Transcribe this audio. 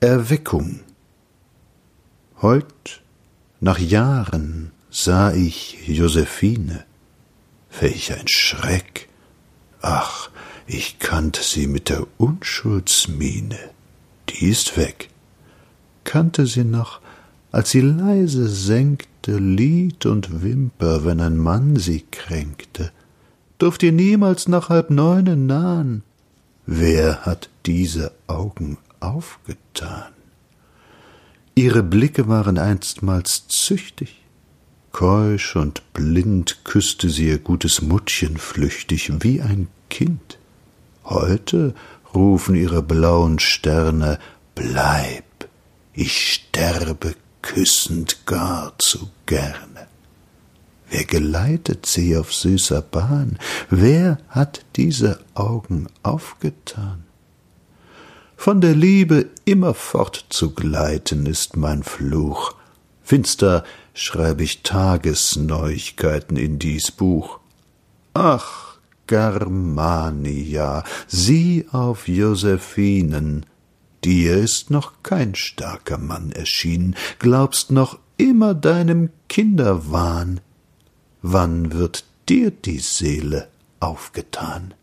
Erweckung Heut, nach Jahren, sah ich Josephine. Welch ein Schreck! Ach, ich kannte sie mit der Unschuldsmiene. Die ist weg. Kannte sie noch, als sie leise senkte Lied und Wimper, wenn ein Mann sie kränkte. Durft ihr niemals nach halb neunen nahen. Wer hat diese Augen aufgetan? Ihre Blicke waren einstmals züchtig, keusch und blind küsste sie ihr gutes Muttchen flüchtig wie ein Kind. Heute rufen ihre blauen Sterne Bleib, ich sterbe küssend gar zu gerne. Wer geleitet sie auf süßer Bahn? Wer hat diese Augen aufgetan? Von der Liebe immerfort zu gleiten ist mein Fluch. Finster schreib ich Tagesneuigkeiten in dies Buch. Ach, Germania, sieh auf Josephinen, dir ist noch kein starker Mann erschienen, glaubst noch immer deinem Kinderwahn. Wann wird dir die Seele aufgetan?